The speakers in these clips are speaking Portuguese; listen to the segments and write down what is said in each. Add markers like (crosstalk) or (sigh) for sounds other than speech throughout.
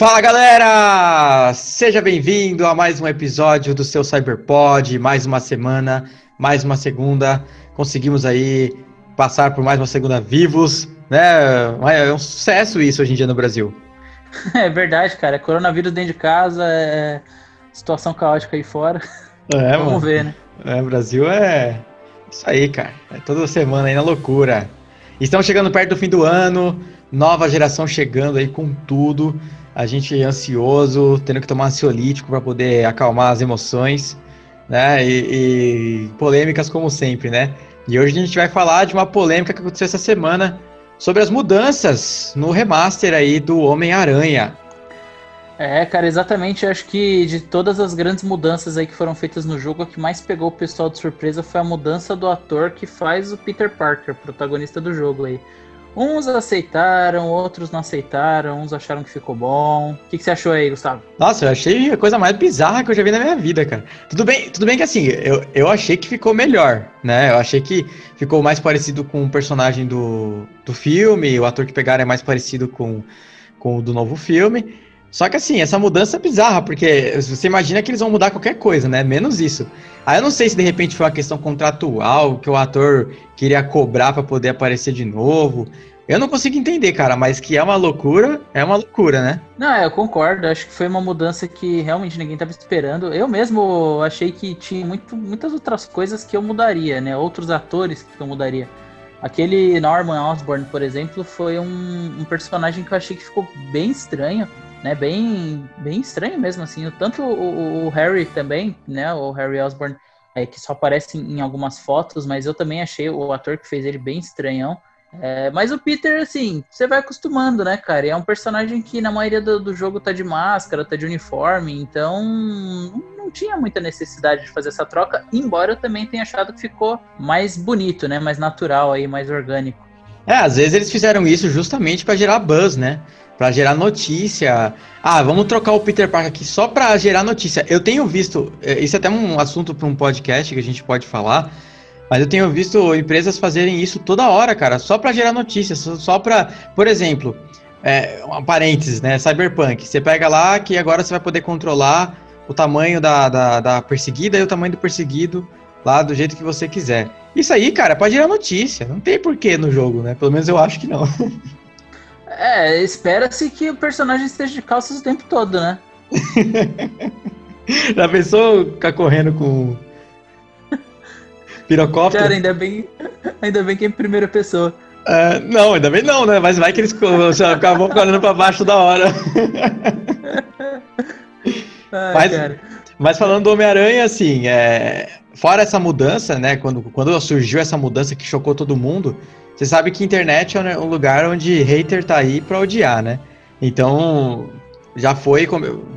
Fala galera! Seja bem-vindo a mais um episódio do seu Cyberpod, mais uma semana, mais uma segunda. Conseguimos aí passar por mais uma segunda vivos, né? É um sucesso isso hoje em dia no Brasil. (laughs) É verdade, cara. Coronavírus dentro de casa, é situação caótica aí fora. É, (laughs) Vamos mano. ver, né? É, o Brasil é isso aí, cara. É toda semana aí na loucura. Estamos chegando perto do fim do ano, nova geração chegando aí com tudo. A gente ansioso, tendo que tomar ansiolítico para poder acalmar as emoções, né? E, e, polêmicas como sempre, né? E hoje a gente vai falar de uma polêmica que aconteceu essa semana sobre as mudanças no remaster aí do Homem-Aranha. É, cara, exatamente. Acho que de todas as grandes mudanças aí que foram feitas no jogo, a que mais pegou o pessoal de surpresa foi a mudança do ator que faz o Peter Parker, protagonista do jogo aí. Uns aceitaram, outros não aceitaram, uns acharam que ficou bom. O que, que, você achou aí, Gustavo? Nossa, eu achei a coisa mais bizarra que eu já vi na minha vida, cara. Tudo bem, tudo bem que assim, eu, eu achei que ficou melhor, né? Eu achei que ficou mais parecido com o personagem do, do filme, o ator que pegaram é mais parecido com, com o do novo filme. Só que assim, essa mudança é bizarra, porque você imagina que eles vão mudar qualquer coisa, né? Menos isso. Aí eu não sei se de repente foi uma questão contratual, que o ator queria cobrar para poder aparecer de novo. Eu não consigo entender, cara, mas que é uma loucura, é uma loucura, né? Não, eu concordo. Acho que foi uma mudança que realmente ninguém estava esperando. Eu mesmo achei que tinha muito, muitas outras coisas que eu mudaria, né? Outros atores que eu mudaria. Aquele Norman Osborn, por exemplo, foi um, um personagem que eu achei que ficou bem estranho né, bem, bem estranho mesmo, assim. Tanto o, o Harry também, né, o Harry Osborn, é, que só aparece em algumas fotos, mas eu também achei o ator que fez ele bem estranhão. É, mas o Peter, assim, você vai acostumando, né, cara? E é um personagem que na maioria do, do, jogo tá de máscara, tá de uniforme, então não, tinha muita necessidade de fazer essa troca, embora eu também tenha achado que ficou mais bonito, né? Mais natural aí, mais orgânico. É, às vezes eles fizeram isso justamente para gerar buzz, né? Para gerar notícia. Ah, vamos trocar o Peter Parker aqui só para gerar notícia. Eu tenho visto, é, isso é até um assunto para um podcast que a gente pode falar, mas eu tenho visto empresas fazerem isso toda hora, cara, só para gerar notícia, só, só para, por exemplo, é, um parênteses, né, Cyberpunk. Você pega lá que agora você vai poder controlar o tamanho da, da, da perseguida e o tamanho do perseguido lá do jeito que você quiser. Isso aí, cara, pode gerar notícia. Não tem porquê no jogo, né? Pelo menos eu acho que não. (laughs) É, espera-se que o personagem esteja de calças o tempo todo, né? (laughs) Já pensou ficar correndo com pirocóptero? Cara, ainda bem, ainda bem que é em primeira pessoa. É, não, ainda bem não, né? Mas vai que eles acabam correndo pra baixo da hora. (laughs) Ai, mas, mas falando do Homem-Aranha, assim, é, fora essa mudança, né? Quando, quando surgiu essa mudança que chocou todo mundo, você sabe que internet é um lugar onde hater tá aí pra odiar, né? Então, já foi,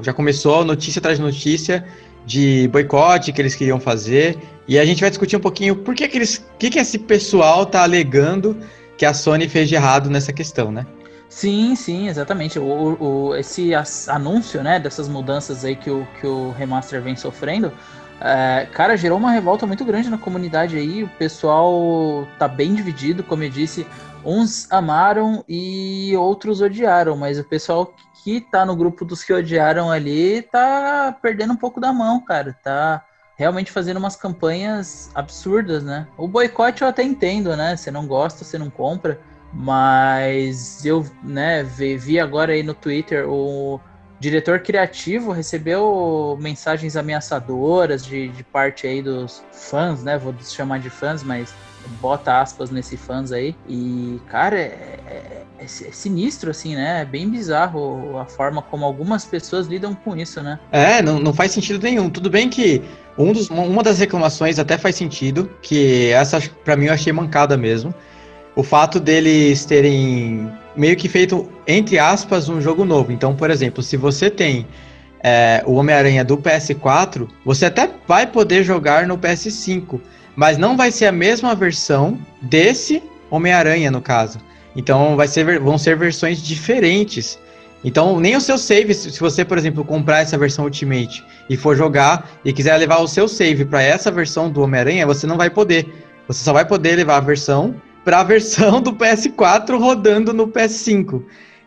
já começou notícia atrás de notícia de boicote que eles queriam fazer. E a gente vai discutir um pouquinho por que, que eles. Que, que esse pessoal tá alegando que a Sony fez de errado nessa questão, né? Sim, sim, exatamente. O, o, esse anúncio, né, dessas mudanças aí que o, que o remaster vem sofrendo, é, cara, gerou uma revolta muito grande na comunidade aí. O pessoal tá bem dividido, como eu disse. Uns amaram e outros odiaram, mas o pessoal que tá no grupo dos que odiaram ali tá perdendo um pouco da mão, cara. Tá realmente fazendo umas campanhas absurdas, né? O boicote eu até entendo, né? Você não gosta, você não compra. Mas eu, né, vi agora aí no Twitter o diretor criativo recebeu mensagens ameaçadoras de, de parte aí dos fãs, né? Vou chamar de fãs, mas bota aspas nesse fãs aí. E, cara, é, é, é, sinistro, assim, né? É bem bizarro a forma como algumas pessoas lidam com isso, né? É, não, não faz sentido nenhum. Tudo bem que um dos, uma das reclamações até faz sentido, que essa, para mim, eu achei mancada mesmo. O fato deles terem meio que feito, entre aspas, um jogo novo. Então, por exemplo, se você tem é, o Homem-Aranha do PS4, você até vai poder jogar no PS5, mas não vai ser a mesma versão desse Homem-Aranha, no caso. Então, vai ser, vão ser versões diferentes. Então, nem o seu save, se você, por exemplo, comprar essa versão Ultimate e for jogar e quiser levar o seu save para essa versão do Homem-Aranha, você não vai poder. Você só vai poder levar a versão para a versão do PS4 rodando no PS5.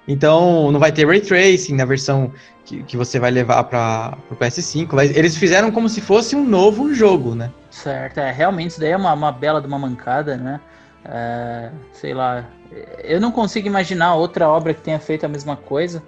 Então não vai ter ray tracing na versão que, que você vai levar para o PS5. Mas eles fizeram como se fosse um novo jogo, né? Certo, é, realmente isso daí é uma, uma bela de uma mancada, né? É, sei lá, eu não consigo imaginar outra obra que tenha feito a mesma coisa,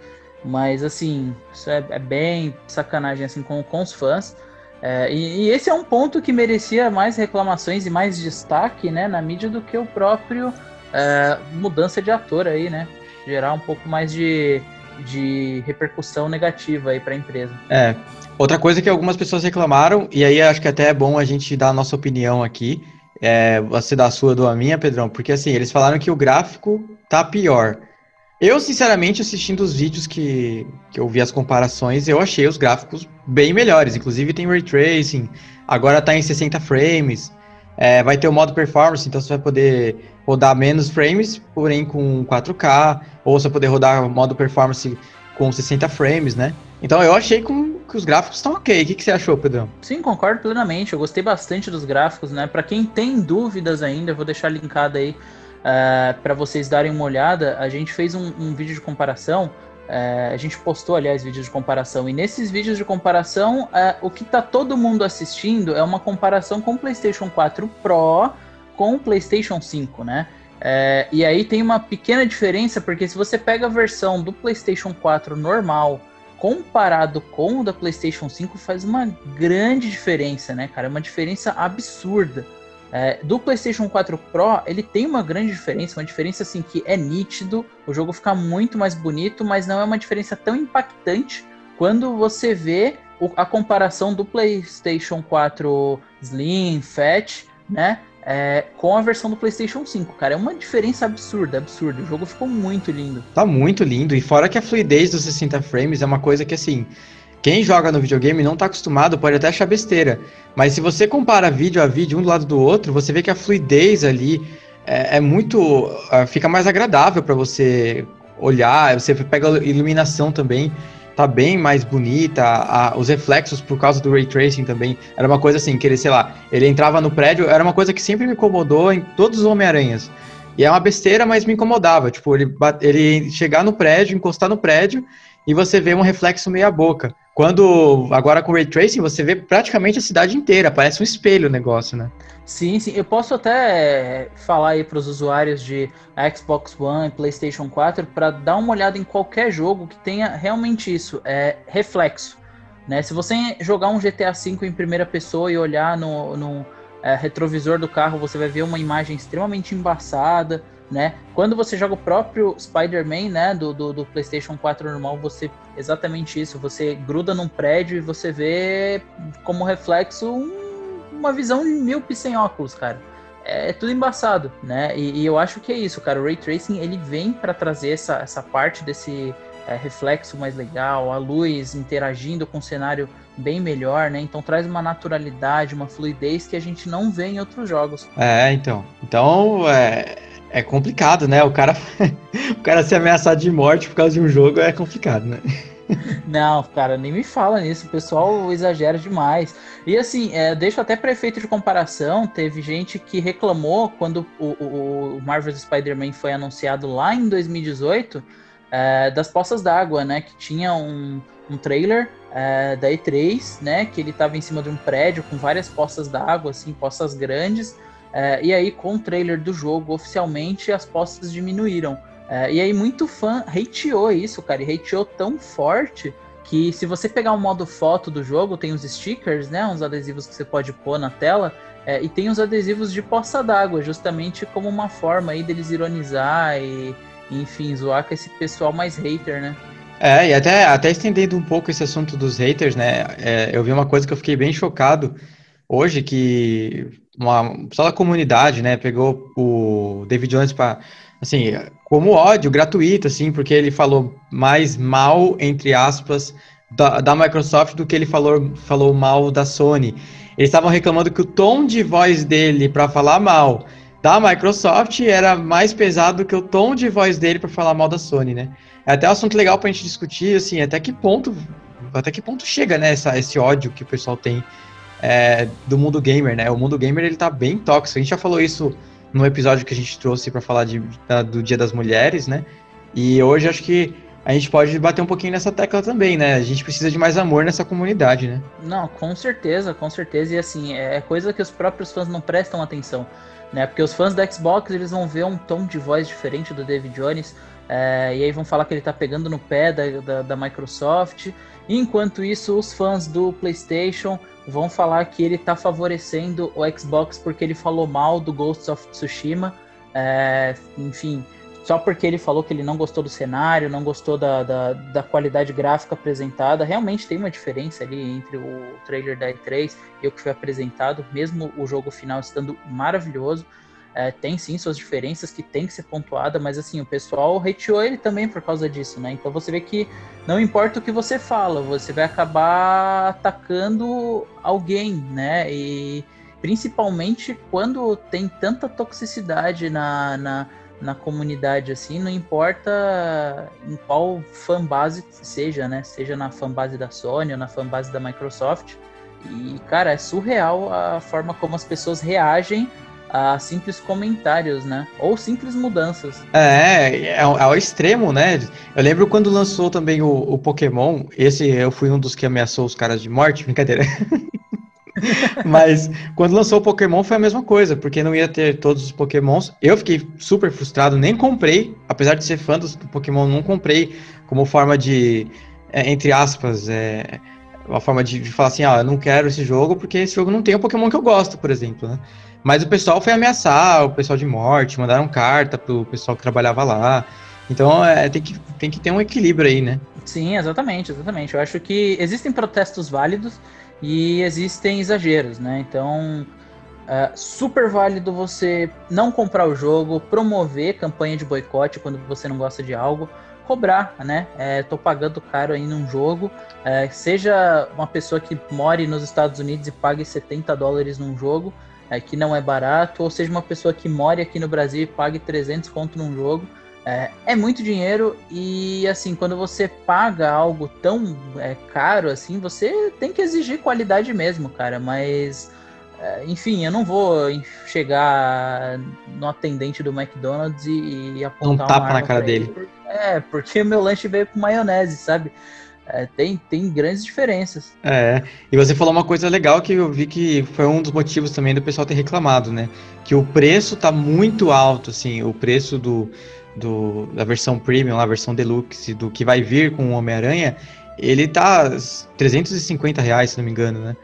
mas assim, isso é, é bem sacanagem assim com, com os fãs. É, e, e, esse é um ponto que merecia mais reclamações e mais destaque né, na mídia do que o próprio é, mudança de ator aí, né? Gerar um pouco mais de, de repercussão negativa aí para a empresa. É. Outra coisa que algumas pessoas reclamaram, e aí acho que até é bom a gente dar a nossa opinião aqui, é, você dar a sua do a minha, Pedrão, porque assim, eles falaram que o gráfico tá pior. Eu, sinceramente, assistindo os vídeos que, que eu vi as comparações, eu achei os gráficos bem melhores. Inclusive tem ray tracing, agora tá em 60 frames. É, vai ter o modo performance, então você vai poder rodar menos frames, porém com 4K, ou você vai poder rodar o modo performance com 60 frames, né? Então eu achei com, que os gráficos estão ok. O que, que você achou, Pedrão? Sim, concordo plenamente. Eu gostei bastante dos gráficos, né? Para quem tem dúvidas ainda, eu vou deixar linkado aí uh, é, para vocês darem uma olhada. A gente fez um, um vídeo de comparação. Uh, a gente postou, aliás, vídeos de comparação. E nesses vídeos de comparação, uh, o que está todo mundo assistindo é uma comparação com o PlayStation 4 Pro com o PlayStation 5, né? É, e aí tem uma pequena diferença, porque se você pega a versão do PlayStation 4 normal comparado com o da PlayStation 5, faz uma grande diferença, né, cara? É uma diferença absurda. É, do PlayStation 4 Pro, ele tem uma grande diferença, uma diferença assim que é nítido, o jogo fica muito mais bonito, mas não é uma diferença tão impactante quando você vê o, a comparação do PlayStation 4 Slim, Fat, né? é, com a versão do PlayStation 5, cara. É uma diferença absurda, absurda. O jogo ficou muito lindo. Tá muito lindo. E fora que a fluidez dos 60 frames é uma coisa que, assim, quem joga no videogame não tá acostumado, pode até achar besteira. Mas se você compara vídeo a vídeo um do lado do outro, você vê que a fluidez ali é, é muito. Uh, fica mais agradável para você olhar. Você pega a iluminação também tá bem mais bonita, a, os reflexos por causa do ray tracing também. Era uma coisa assim, que ele, sei lá, ele entrava no prédio, era uma coisa que sempre me incomodou em todos os Homem-Aranhas. E é uma besteira, mas me incomodava. Tipo, ele, ele chegar no prédio, encostar no prédio e você vê um reflexo meia boca. Quando, agora com o Ray Tracing, você vê praticamente a cidade inteira, parece um espelho o negócio, né? Sim, sim. Eu posso até falar aí para os usuários de Xbox One e PlayStation 4 para dar uma olhada em qualquer jogo que tenha realmente isso, é reflexo. Né? Se você jogar um GTA V em primeira pessoa e olhar no, no é, retrovisor do carro, você vai ver uma imagem extremamente embaçada né? Quando você joga o próprio Spider-Man, né, do, do, do, PlayStation 4 normal, você exatamente isso, você gruda num prédio e você vê como reflexo um, uma visão míope sem óculos, cara. É, é tudo embaçado, né? E, e, eu acho que é isso, cara. O Ray Tracing ele vem para trazer essa, essa parte desse é, reflexo mais legal, a luz interagindo com o cenário bem melhor, né? Então traz uma naturalidade, uma fluidez que a gente não vê em outros jogos. É, então. Então, é, é complicado, né? O cara, (laughs) o cara se ameaçar de morte por causa de um jogo é complicado, né? Não, cara, nem me fala nisso. O pessoal exagera demais. E assim, é, deixo até para efeito de comparação. Teve gente que reclamou quando o, o, o Spider-Man foi anunciado lá em 2018 é, das poças d'água, né? Que tinha um, um trailer é, da E3, né? Que ele tava em cima de um prédio com várias poças d'água, assim, poças grandes. É, e aí, com o trailer do jogo, oficialmente as postas diminuíram. É, e aí, muito fã hateou isso, cara, e hateou tão forte que se você pegar o modo foto do jogo, tem os stickers, né? Uns adesivos que você pode pôr na tela. É, e tem os adesivos de poça d'água, justamente como uma forma aí deles ironizar e, enfim, zoar com esse pessoal mais hater, né? É, e até, até estendendo um pouco esse assunto dos haters, né? É, eu vi uma coisa que eu fiquei bem chocado hoje, que uma só da comunidade, né, pegou o David Jones para assim, como ódio gratuito assim, porque ele falou mais mal entre aspas da, da Microsoft do que ele falou falou mal da Sony. Eles estavam reclamando que o tom de voz dele para falar mal da Microsoft era mais pesado que o tom de voz dele para falar mal da Sony, né? É até um assunto legal para a gente discutir, assim, até que ponto, até que ponto chega, né, essa, esse ódio que o pessoal tem é, do mundo gamer, né? O mundo gamer ele tá bem tóxico. A gente já falou isso no episódio que a gente trouxe para falar de, da, do Dia das Mulheres, né? E hoje acho que a gente pode bater um pouquinho nessa tecla também, né? A gente precisa de mais amor nessa comunidade, né? Não, com certeza, com certeza. E assim, é coisa que os próprios fãs não prestam atenção, né? Porque os fãs da Xbox, eles vão ver um tom de voz diferente do David Jones, é, e aí vão falar que ele tá pegando no pé da, da, da Microsoft. Enquanto isso, os fãs do PlayStation vão falar que ele tá favorecendo o Xbox porque ele falou mal do Ghost of Tsushima. É, enfim, só porque ele falou que ele não gostou do cenário, não gostou da, da, da, qualidade gráfica apresentada. Realmente tem uma diferença ali entre o trailer da E3 e o que foi apresentado, mesmo o jogo final estando maravilhoso. É, tem sim suas diferenças que tem que ser pontuada, mas assim, o pessoal hateou ele também por causa disso, né? Então você vê que não importa o que você fala, você vai acabar atacando alguém, né? E principalmente quando tem tanta toxicidade na, na na comunidade, assim, não importa em qual fanbase seja, né? Seja na fanbase da Sony ou na fanbase da Microsoft. E, cara, é surreal a forma como as pessoas reagem a simples comentários, né? Ou simples mudanças. É, é, é ao extremo, né? Eu lembro quando lançou também o, o Pokémon, esse eu fui um dos que ameaçou os caras de morte, brincadeira. (laughs) Mas quando lançou o Pokémon foi a mesma coisa, porque não ia ter todos os Pokémons. Eu fiquei super frustrado, nem comprei, apesar de ser fã do Pokémon, não comprei como forma de, é, entre aspas, é, uma forma de, de falar assim, ah, eu não quero esse jogo porque esse jogo não tem o Pokémon que eu gosto, por exemplo, né? Mas o pessoal foi ameaçar, o pessoal de morte, mandaram carta pro pessoal que trabalhava lá. Então é, tem, que, tem que ter um equilíbrio aí, né? Sim, exatamente, exatamente. Eu acho que existem protestos válidos e existem exageros, né? Então, é super válido você não comprar o jogo, promover campanha de boicote quando você não gosta de algo, cobrar, né? É, tô pagando caro aí num jogo, é, seja uma pessoa que more nos Estados Unidos e pague 70 dólares num jogo, é, que não é barato, ou seja uma pessoa que more aqui no Brasil e pague 300 conto num jogo, é, é, muito dinheiro e assim, quando você paga algo tão é, caro assim, você tem que exigir qualidade mesmo, cara. Mas é, enfim, eu não vou chegar no atendente do McDonald's e, e apontar um tapa na cara dele. Ele, é, porque (laughs) meu lanche veio com maionese, sabe? É, tem, tem grandes diferenças. É, e você falou uma coisa legal que eu vi que foi um dos motivos também do pessoal ter reclamado, né? Que o preço tá muito alto, assim, o preço do, do, da versão premium, a versão deluxe, do que vai vir com o Homem-Aranha, ele tá 350 reais, se não me engano, né?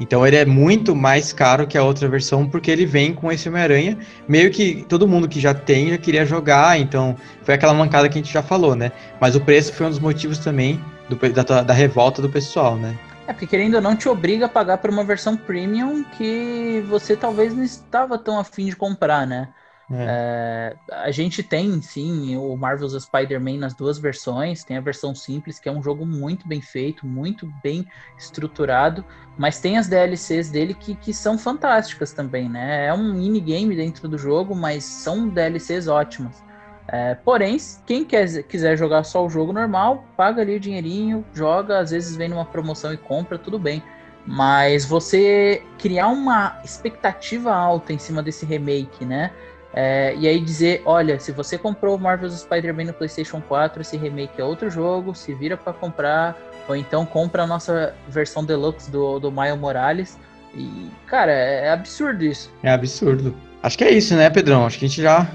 Então ele é muito mais caro que a outra versão porque ele vem com esse Homem-Aranha. Meio que todo mundo que já tem já queria jogar, então foi aquela mancada que a gente já falou, né? Mas o preço foi um dos motivos também do, da, da revolta do pessoal, né? É, porque querendo ou não te obriga a pagar por uma versão premium que você talvez não estava tão afim de comprar, né? É. É, a gente tem, sim, o Marvel's Spider-Man nas duas versões. Tem a versão simples, que é um jogo muito bem feito, muito bem estruturado, mas tem as DLCs dele que, que são fantásticas também, né? É um minigame dentro do jogo, mas são DLCs ótimas. É, porém, quem quer, quiser jogar só o jogo normal, paga ali o dinheirinho, joga, às vezes vem numa promoção e compra, tudo bem. Mas você criar uma expectativa alta em cima desse remake, né? É, e aí dizer, olha, se você comprou Marvel's Spider-Man no PlayStation 4, esse remake é outro jogo, se vira para comprar, ou então compra a nossa versão deluxe do, do Miles Morales. E, cara, é, é absurdo isso. É absurdo. Acho que é isso, né, Pedrão? Acho que a gente já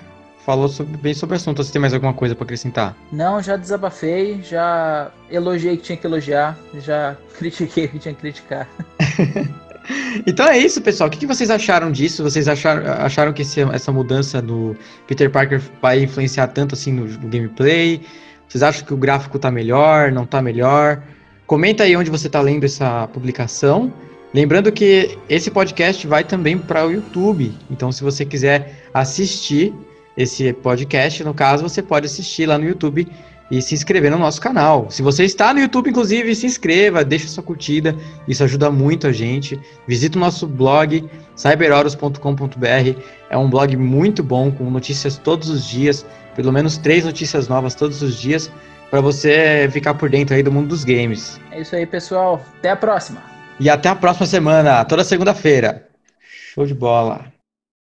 falou sobre, bem sobre o assunto. Você tem mais alguma coisa para acrescentar? Não, já desabafei, já elogiei que tinha que elogiar, já (laughs) critiquei que tinha que criticar. (laughs) Então é isso, pessoal. O que, vocês acharam disso? Vocês acharam, acharam que esse, essa mudança do Peter Parker vai influenciar tanto assim no, no, gameplay? Vocês acham que o gráfico tá melhor, não tá melhor? Comenta aí onde você tá lendo essa publicação. Lembrando que esse podcast vai também para o YouTube. Então, se você quiser assistir esse podcast, no caso, você pode assistir lá no YouTube e se inscrever no nosso canal. Se você está no YouTube, inclusive, se inscreva, deixa sua curtida, isso ajuda muito a gente. Visite o nosso blog, cyberoros.com.br, é um blog muito bom, com notícias todos os dias, pelo menos três notícias novas todos os dias, para você ficar por dentro aí do mundo dos games. É isso aí, pessoal. Até a próxima. E até a próxima semana, toda segunda-feira. Show de bola.